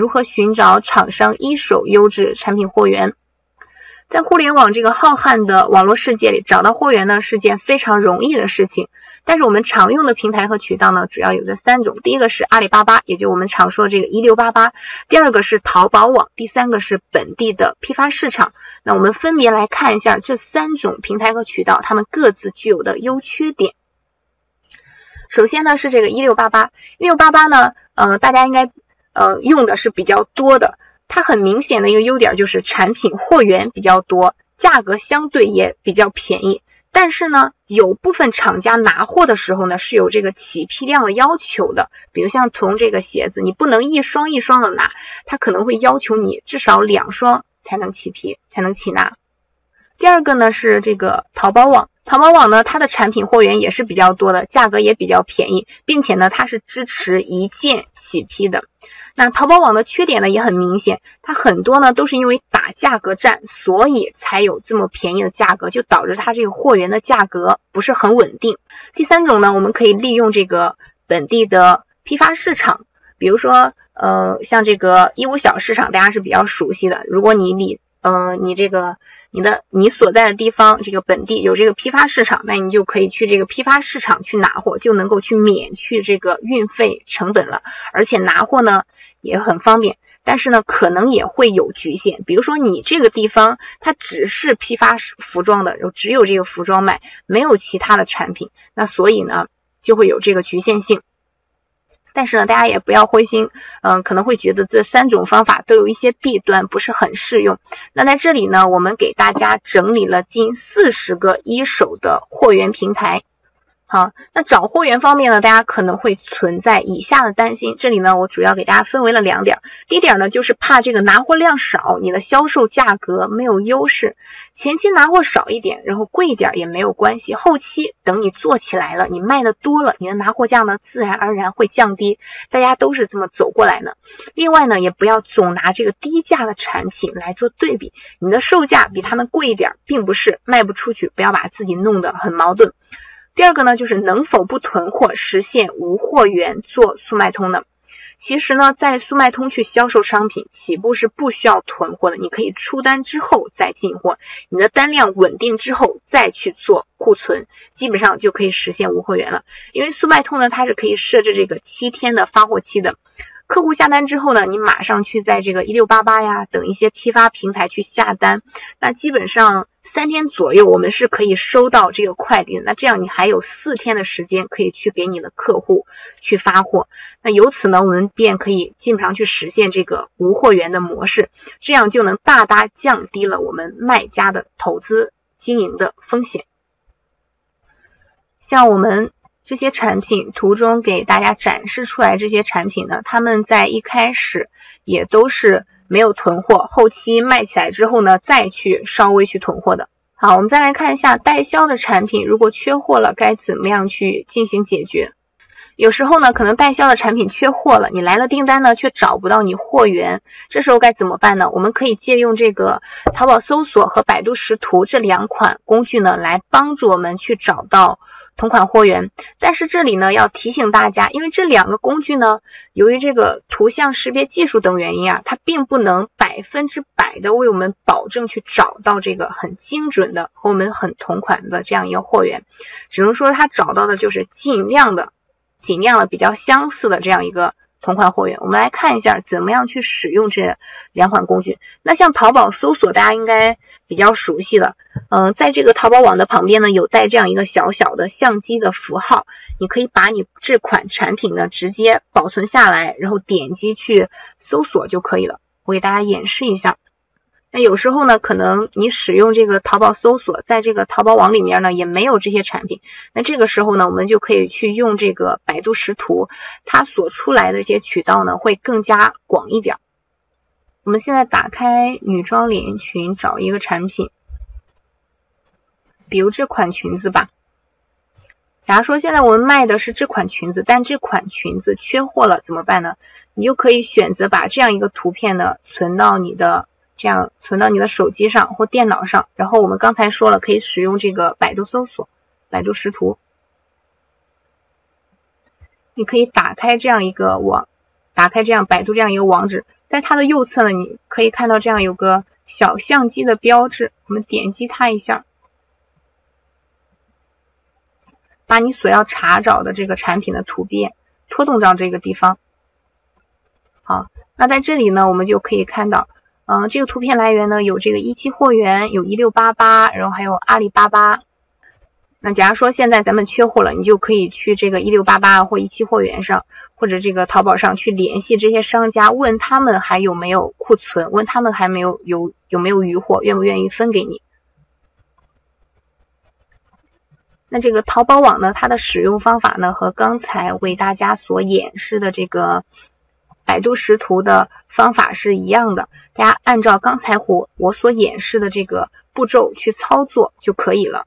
如何寻找厂商一手优质产品货源？在互联网这个浩瀚的网络世界里，找到货源呢是件非常容易的事情。但是我们常用的平台和渠道呢，主要有这三种：第一个是阿里巴巴，也就我们常说的这个一六八八；第二个是淘宝网；第三个是本地的批发市场。那我们分别来看一下这三种平台和渠道，它们各自具有的优缺点。首先呢是这个一六八八，一六八八呢，呃，大家应该呃用的是比较多的。它很明显的一个优点就是产品货源比较多，价格相对也比较便宜。但是呢，有部分厂家拿货的时候呢是有这个起批量的要求的，比如像从这个鞋子，你不能一双一双的拿，它可能会要求你至少两双才能起批，才能起拿。第二个呢是这个淘宝网，淘宝网呢它的产品货源也是比较多的，价格也比较便宜，并且呢它是支持一件起批的。那淘宝网的缺点呢也很明显，它很多呢都是因为打价格战，所以才有这么便宜的价格，就导致它这个货源的价格不是很稳定。第三种呢，我们可以利用这个本地的批发市场，比如说呃像这个义乌小市场，大家是比较熟悉的。如果你离呃你这个你的你所在的地方这个本地有这个批发市场，那你就可以去这个批发市场去拿货，就能够去免去这个运费成本了，而且拿货呢。也很方便，但是呢，可能也会有局限。比如说，你这个地方它只是批发服装的，只有这个服装卖，没有其他的产品，那所以呢，就会有这个局限性。但是呢，大家也不要灰心，嗯，可能会觉得这三种方法都有一些弊端，不是很适用。那在这里呢，我们给大家整理了近四十个一手的货源平台。好，那找货源方面呢，大家可能会存在以下的担心。这里呢，我主要给大家分为了两点。第一点呢，就是怕这个拿货量少，你的销售价格没有优势。前期拿货少一点，然后贵一点也没有关系。后期等你做起来了，你卖的多了，你的拿货价呢，自然而然会降低。大家都是这么走过来的。另外呢，也不要总拿这个低价的产品来做对比，你的售价比他们贵一点，并不是卖不出去，不要把自己弄得很矛盾。第二个呢，就是能否不囤货，实现无货源做速卖通呢？其实呢，在速卖通去销售商品，起步是不需要囤货的，你可以出单之后再进货，你的单量稳定之后再去做库存，基本上就可以实现无货源了。因为速卖通呢，它是可以设置这个七天的发货期的，客户下单之后呢，你马上去在这个一六八八呀等一些批发平台去下单，那基本上。三天左右，我们是可以收到这个快递。那这样你还有四天的时间可以去给你的客户去发货。那由此呢，我们便可以基本上去实现这个无货源的模式，这样就能大大降低了我们卖家的投资经营的风险。像我们这些产品图中给大家展示出来这些产品呢，他们在一开始也都是。没有囤货，后期卖起来之后呢，再去稍微去囤货的。好，我们再来看一下代销的产品，如果缺货了，该怎么样去进行解决？有时候呢，可能代销的产品缺货了，你来了订单呢，却找不到你货源，这时候该怎么办呢？我们可以借用这个淘宝搜索和百度识图这两款工具呢，来帮助我们去找到。同款货源，但是这里呢要提醒大家，因为这两个工具呢，由于这个图像识别技术等原因啊，它并不能百分之百的为我们保证去找到这个很精准的和我们很同款的这样一个货源，只能说它找到的就是尽量的、尽量的比较相似的这样一个。同款货源，我们来看一下怎么样去使用这两款工具。那像淘宝搜索，大家应该比较熟悉了。嗯，在这个淘宝网的旁边呢，有带这样一个小小的相机的符号，你可以把你这款产品呢直接保存下来，然后点击去搜索就可以了。我给大家演示一下。那有时候呢，可能你使用这个淘宝搜索，在这个淘宝网里面呢，也没有这些产品。那这个时候呢，我们就可以去用这个百度识图，它所出来的一些渠道呢，会更加广一点。我们现在打开女装连衣裙，找一个产品，比如这款裙子吧。假如说现在我们卖的是这款裙子，但这款裙子缺货了，怎么办呢？你就可以选择把这样一个图片呢，存到你的。这样存到你的手机上或电脑上，然后我们刚才说了，可以使用这个百度搜索、百度识图。你可以打开这样一个网，打开这样百度这样一个网址，在它的右侧呢，你可以看到这样有个小相机的标志，我们点击它一下，把你所要查找的这个产品的图片拖动到这个地方。好，那在这里呢，我们就可以看到，嗯，这个图片来源呢有这个一期货源，有一六八八，然后还有阿里巴巴。那假如说现在咱们缺货了，你就可以去这个一六八八或一期货源上，或者这个淘宝上去联系这些商家，问他们还有没有库存，问他们还没有有有没有余货，愿不愿意分给你。那这个淘宝网呢，它的使用方法呢，和刚才为大家所演示的这个百度识图的方法是一样的，大家按照刚才我我所演示的这个步骤去操作就可以了。